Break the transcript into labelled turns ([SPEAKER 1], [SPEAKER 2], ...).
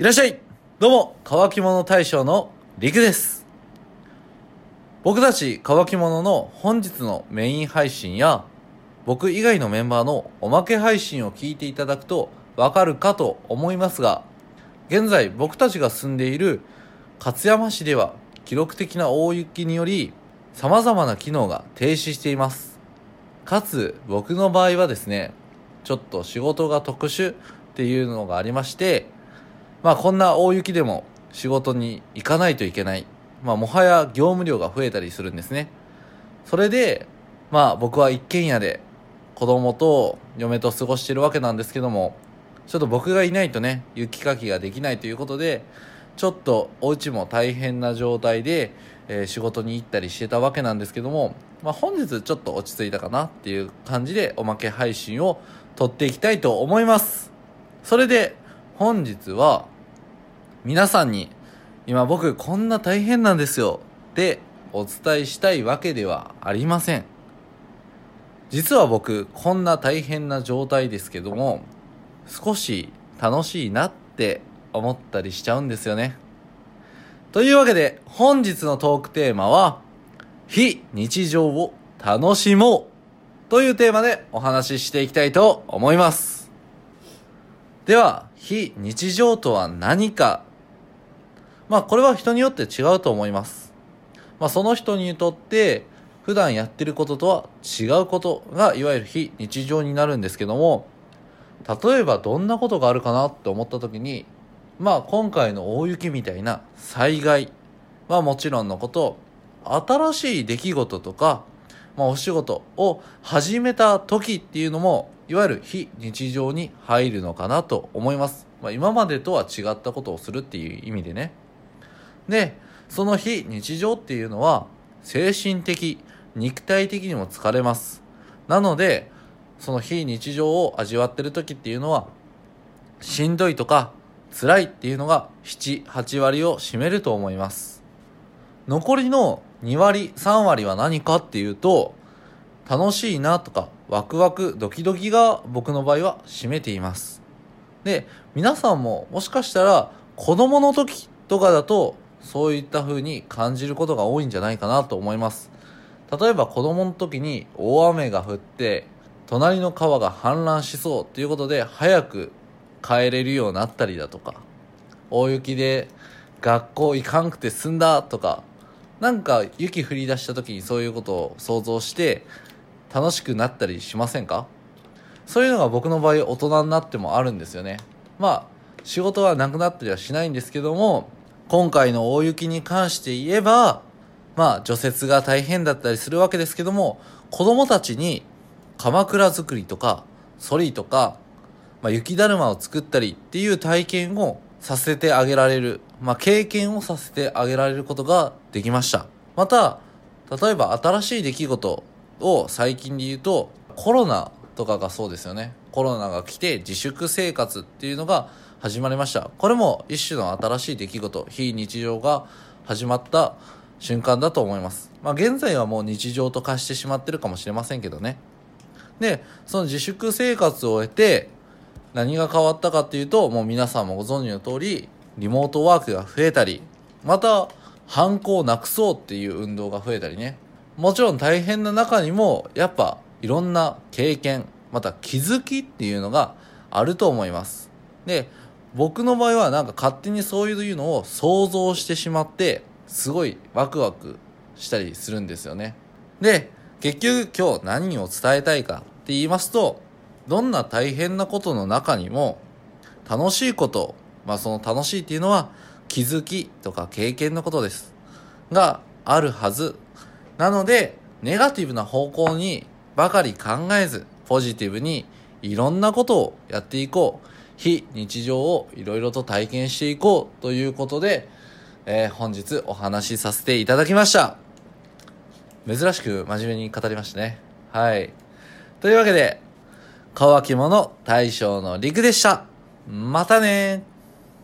[SPEAKER 1] いらっしゃいどうも、乾き物大将のりくです。僕たち乾き物の本日のメイン配信や、僕以外のメンバーのおまけ配信を聞いていただくとわかるかと思いますが、現在僕たちが住んでいる勝山市では記録的な大雪により様々な機能が停止しています。かつ僕の場合はですね、ちょっと仕事が特殊っていうのがありまして、まあこんな大雪でも仕事に行かないといけない。まあもはや業務量が増えたりするんですね。それで、まあ僕は一軒家で子供と嫁と過ごしてるわけなんですけども、ちょっと僕がいないとね、雪かきができないということで、ちょっとお家も大変な状態で、えー仕事に行ったりしてたわけなんですけども、まあ本日ちょっと落ち着いたかなっていう感じでおまけ配信を撮っていきたいと思います。それで本日は皆さんに今僕こんな大変なんですよってお伝えしたいわけではありません。実は僕こんな大変な状態ですけども少し楽しいなって思ったりしちゃうんですよね。というわけで本日のトークテーマは非日常を楽しもうというテーマでお話ししていきたいと思います。では、非日常とは何かまあこれは人によって違うと思います。まあその人にとって普段やってることとは違うことがいわゆる非日常になるんですけども例えばどんなことがあるかなって思った時にまあ今回の大雪みたいな災害はもちろんのこと新しい出来事とか、まあ、お仕事を始めた時っていうのもいわゆる非日常に入るのかなと思います、まあ、今までとは違ったことをするっていう意味でねでその非日常っていうのは精神的肉体的にも疲れます。なのでその非日常を味わってる時っていうのはしんどいとか辛いっていうのが78割を占めると思います。残りの2割3割は何かっていうと楽しいなとかワクワクドキドキが僕の場合は占めています。で皆さんももしかしたら子供の時とかだとそういった風に感じることが多いんじゃないかなと思います。例えば子供の時に大雨が降って隣の川が氾濫しそうということで早く帰れるようになったりだとか大雪で学校行かんくて済んだとかなんか雪降り出した時にそういうことを想像して楽しくなったりしませんか？そういうのが僕の場合大人になってもあるんですよね。まあ仕事はなくなったりはしないんですけども今回の大雪に関して言えばまあ除雪が大変だったりするわけですけども子供たちに鎌倉作りとかソリとか、まあ、雪だるまを作ったりっていう体験をさせてあげられる、まあ、経験をさせてあげられることができました。また例えば新しい出来事を最近で言うとコロナとかがそうですよね。コロナが来て自粛生活っていうのが始まりました。これも一種の新しい出来事。非日常が始まった瞬間だと思います。まあ現在はもう日常と化してしまってるかもしれませんけどね。でその自粛生活を終えて何が変わったかっていうともう皆さんもご存知の通りリモートワークが増えたりまた犯行をなくそうっていう運動が増えたりね。もちろん大変な中にもやっぱいろんな経験また気づきっていうのがあると思います。で僕の場合はなんか勝手にそういうのを想像してしまってすごいワクワクしたりするんですよね。で結局今日何を伝えたいかって言いますとどんな大変なことの中にも楽しいことまあその楽しいっていうのは気づきとか経験のことです。があるはず。なのでネガティブな方向にばかり考えずポジティブにいろんなことをやっていこう。非日常をいろいろと体験していこうということで、えー本日お話しさせていただきました。珍しく真面目に語りましたね。はい。というわけで乾き物大将のりくでした。またね